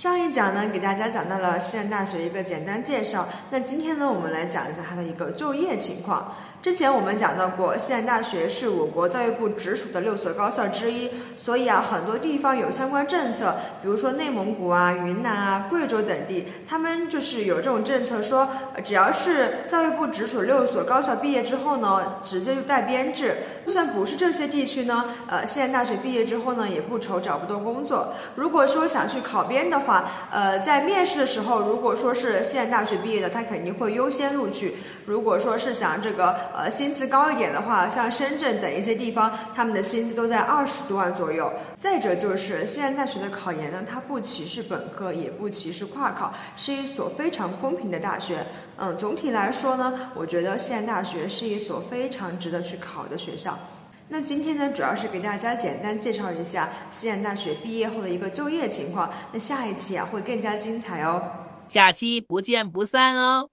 上一讲呢，给大家讲到了西安大学一个简单介绍。那今天呢，我们来讲一下它的一个就业情况。之前我们讲到过，西安大学是我国教育部直属的六所高校之一，所以啊，很多地方有相关政策，比如说内蒙古啊、云南啊、贵州等地，他们就是有这种政策，说只要是教育部直属六所高校毕业之后呢，直接就带编制。就算不是这些地区呢，呃，西安大学毕业之后呢，也不愁找不到工作。如果说想去考编的话，呃，在面试的时候，如果说是西安大学毕业的，他肯定会优先录取。如果说是想这个呃薪资高一点的话，像深圳等一些地方，他们的薪资都在二十多万左右。再者就是西安大学的考研呢，它不歧视本科，也不歧视跨考，是一所非常公平的大学。嗯，总体来说呢，我觉得西安大学是一所非常值得去考的学校。那今天呢，主要是给大家简单介绍一下西安大学毕业后的一个就业情况。那下一期啊，会更加精彩哦。下期不见不散哦。